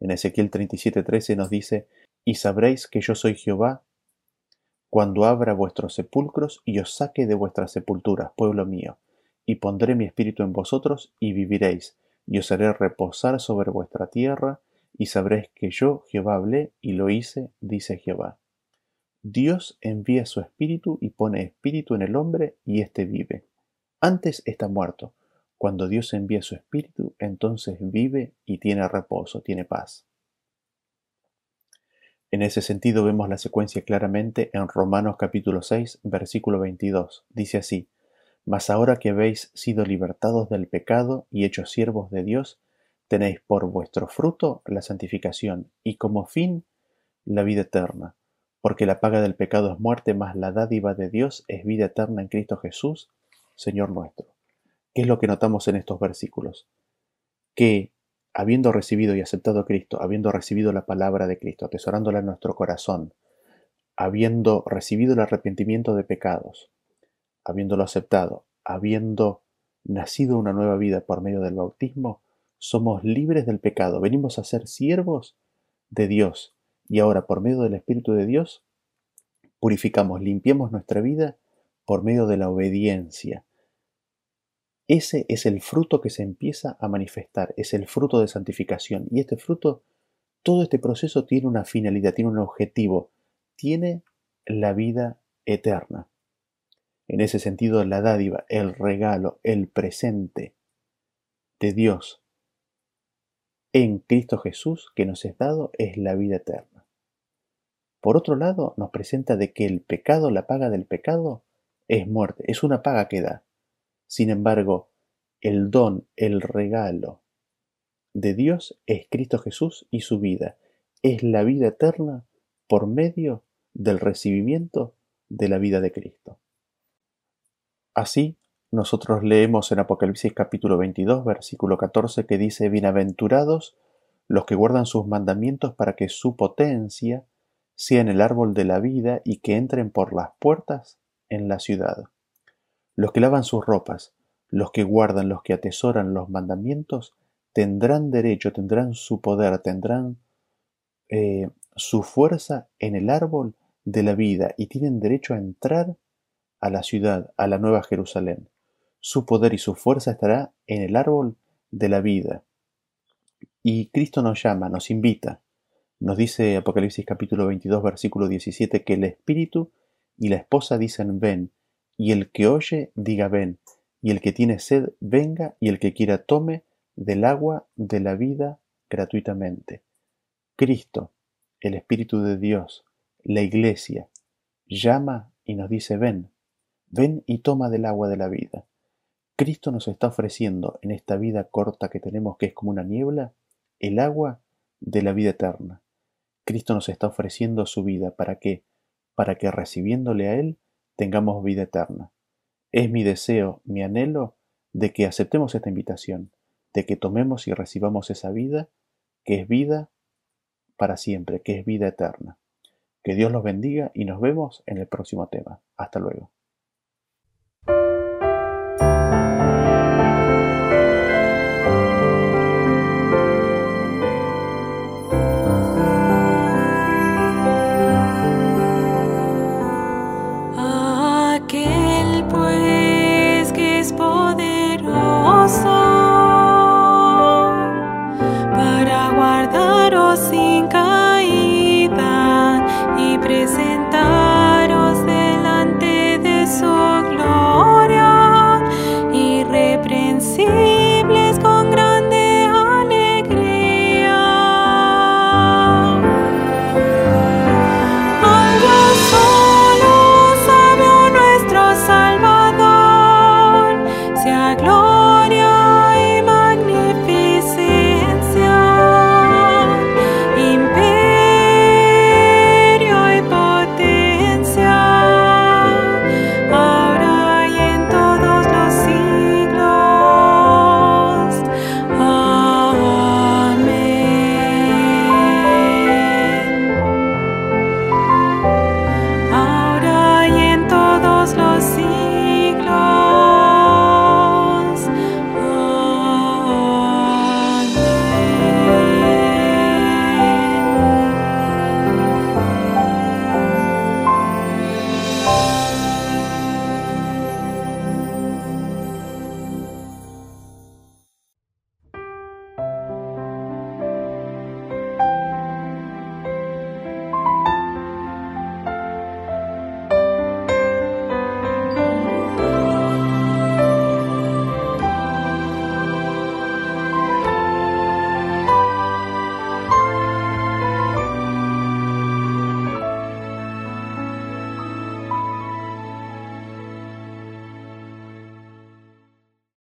En Ezequiel 37:13 nos dice, Y sabréis que yo soy Jehová, cuando abra vuestros sepulcros y os saque de vuestras sepulturas, pueblo mío, y pondré mi espíritu en vosotros y viviréis, y os haré reposar sobre vuestra tierra, y sabréis que yo, Jehová, hablé y lo hice, dice Jehová. Dios envía su espíritu y pone espíritu en el hombre y éste vive. Antes está muerto. Cuando Dios envía su espíritu, entonces vive y tiene reposo, tiene paz. En ese sentido vemos la secuencia claramente en Romanos capítulo 6, versículo 22. Dice así, Mas ahora que habéis sido libertados del pecado y hechos siervos de Dios, tenéis por vuestro fruto la santificación y como fin la vida eterna, porque la paga del pecado es muerte, mas la dádiva de Dios es vida eterna en Cristo Jesús, Señor nuestro. ¿Qué es lo que notamos en estos versículos? Que habiendo recibido y aceptado Cristo, habiendo recibido la palabra de Cristo, atesorándola en nuestro corazón, habiendo recibido el arrepentimiento de pecados, habiéndolo aceptado, habiendo nacido una nueva vida por medio del bautismo, somos libres del pecado, venimos a ser siervos de Dios y ahora por medio del Espíritu de Dios purificamos, limpiamos nuestra vida por medio de la obediencia, ese es el fruto que se empieza a manifestar, es el fruto de santificación. Y este fruto, todo este proceso tiene una finalidad, tiene un objetivo, tiene la vida eterna. En ese sentido, la dádiva, el regalo, el presente de Dios en Cristo Jesús que nos es dado es la vida eterna. Por otro lado, nos presenta de que el pecado, la paga del pecado, es muerte, es una paga que da. Sin embargo, el don, el regalo de Dios es Cristo Jesús y su vida. Es la vida eterna por medio del recibimiento de la vida de Cristo. Así, nosotros leemos en Apocalipsis capítulo 22, versículo 14, que dice, Bienaventurados los que guardan sus mandamientos para que su potencia sea en el árbol de la vida y que entren por las puertas en la ciudad. Los que lavan sus ropas, los que guardan, los que atesoran los mandamientos, tendrán derecho, tendrán su poder, tendrán eh, su fuerza en el árbol de la vida y tienen derecho a entrar a la ciudad, a la nueva Jerusalén. Su poder y su fuerza estará en el árbol de la vida. Y Cristo nos llama, nos invita. Nos dice Apocalipsis capítulo 22 versículo 17 que el Espíritu y la esposa dicen ven y el que oye diga ven, y el que tiene sed venga, y el que quiera tome del agua de la vida gratuitamente. Cristo, el Espíritu de Dios, la Iglesia, llama y nos dice ven, ven y toma del agua de la vida. Cristo nos está ofreciendo en esta vida corta que tenemos, que es como una niebla, el agua de la vida eterna. Cristo nos está ofreciendo su vida para que, para que recibiéndole a Él tengamos vida eterna. Es mi deseo, mi anhelo, de que aceptemos esta invitación, de que tomemos y recibamos esa vida, que es vida para siempre, que es vida eterna. Que Dios los bendiga y nos vemos en el próximo tema. Hasta luego.